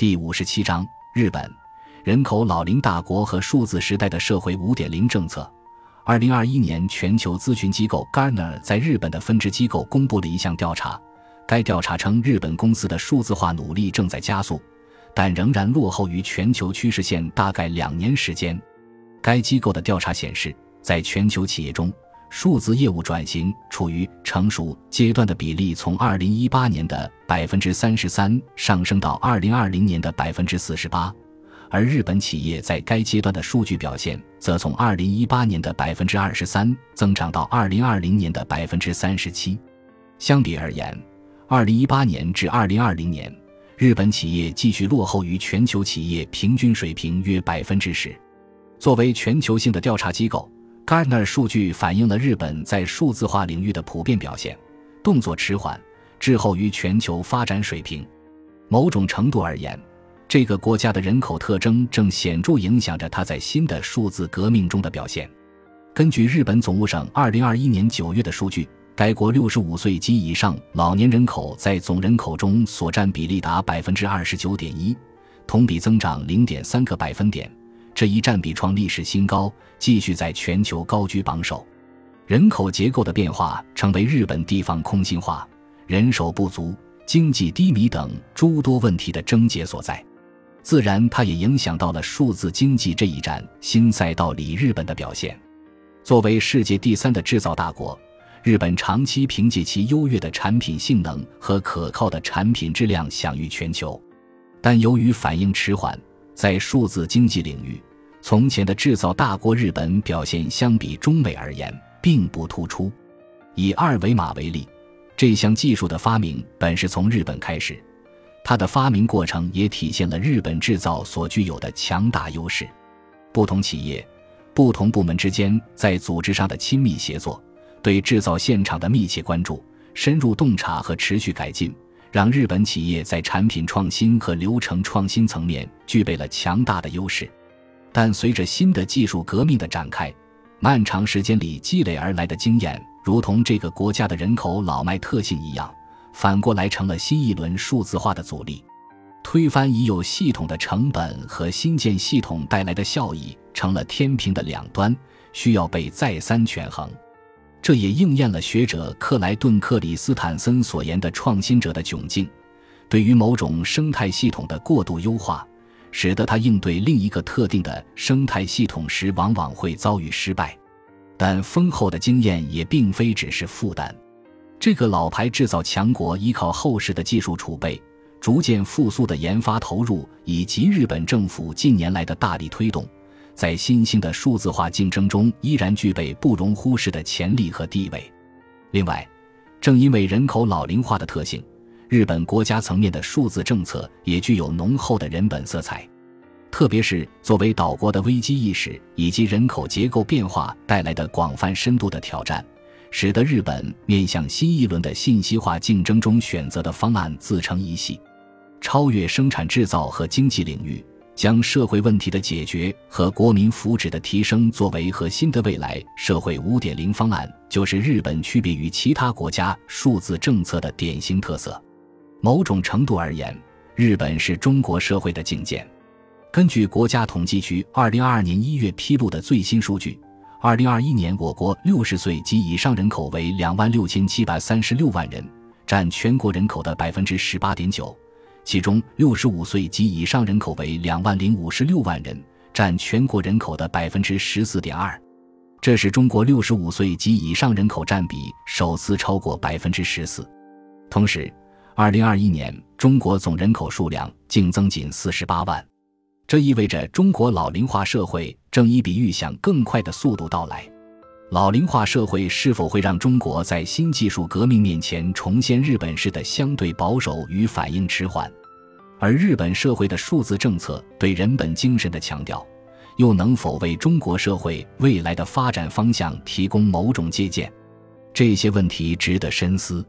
第五十七章：日本人口老龄大国和数字时代的社会五点零政策。二零二一年，全球咨询机构 Gartner 在日本的分支机构公布了一项调查。该调查称，日本公司的数字化努力正在加速，但仍然落后于全球趋势线大概两年时间。该机构的调查显示，在全球企业中，数字业务转型处于成熟阶段的比例从二零一八年的百分之三十三上升到二零二零年的百分之四十八，而日本企业在该阶段的数据表现则从二零一八年的百分之二十三增长到二零二零年的百分之三十七。相比而言，二零一八年至二零二零年，日本企业继续落后于全球企业平均水平约百分之十。作为全球性的调查机构。Gartner 数据反映了日本在数字化领域的普遍表现，动作迟缓，滞后于全球发展水平。某种程度而言，这个国家的人口特征正显著影响着它在新的数字革命中的表现。根据日本总务省2021年9月的数据，该国65岁及以上老年人口在总人口中所占比例达29.1%，同比增长0.3个百分点。这一占比创历史新高，继续在全球高居榜首。人口结构的变化成为日本地方空心化、人手不足、经济低迷等诸多问题的症结所在。自然，它也影响到了数字经济这一站新赛道里日本的表现。作为世界第三的制造大国，日本长期凭借其优越的产品性能和可靠的产品质量享誉全球，但由于反应迟缓，在数字经济领域。从前的制造大国日本表现相比中美而言并不突出。以二维码为例，这项技术的发明本是从日本开始，它的发明过程也体现了日本制造所具有的强大优势。不同企业、不同部门之间在组织上的亲密协作，对制造现场的密切关注、深入洞察和持续改进，让日本企业在产品创新和流程创新层面具备了强大的优势。但随着新的技术革命的展开，漫长时间里积累而来的经验，如同这个国家的人口老迈特性一样，反过来成了新一轮数字化的阻力。推翻已有系统的成本和新建系统带来的效益成了天平的两端，需要被再三权衡。这也应验了学者克莱顿·克里斯坦森所言的创新者的窘境，对于某种生态系统的过度优化。使得他应对另一个特定的生态系统时，往往会遭遇失败。但丰厚的经验也并非只是负担。这个老牌制造强国依靠厚实的技术储备、逐渐复苏的研发投入，以及日本政府近年来的大力推动，在新兴的数字化竞争中依然具备不容忽视的潜力和地位。另外，正因为人口老龄化的特性。日本国家层面的数字政策也具有浓厚的人本色彩，特别是作为岛国的危机意识以及人口结构变化带来的广泛深度的挑战，使得日本面向新一轮的信息化竞争中选择的方案自成一系，超越生产制造和经济领域，将社会问题的解决和国民福祉的提升作为核心的未来社会五点零方案，就是日本区别于其他国家数字政策的典型特色。某种程度而言，日本是中国社会的境界。根据国家统计局二零二二年一月披露的最新数据，二零二一年我国六十岁及以上人口为两万六千七百三十六万人，占全国人口的百分之十八点九。其中，六十五岁及以上人口为两万零五十六万人，占全国人口的百分之十四点二。这是中国六十五岁及以上人口占比首次超过百分之十四。同时，二零二一年，中国总人口数量净增仅四十八万，这意味着中国老龄化社会正以比预想更快的速度到来。老龄化社会是否会让中国在新技术革命面前重现日本式的相对保守与反应迟缓？而日本社会的数字政策对人本精神的强调，又能否为中国社会未来的发展方向提供某种借鉴？这些问题值得深思。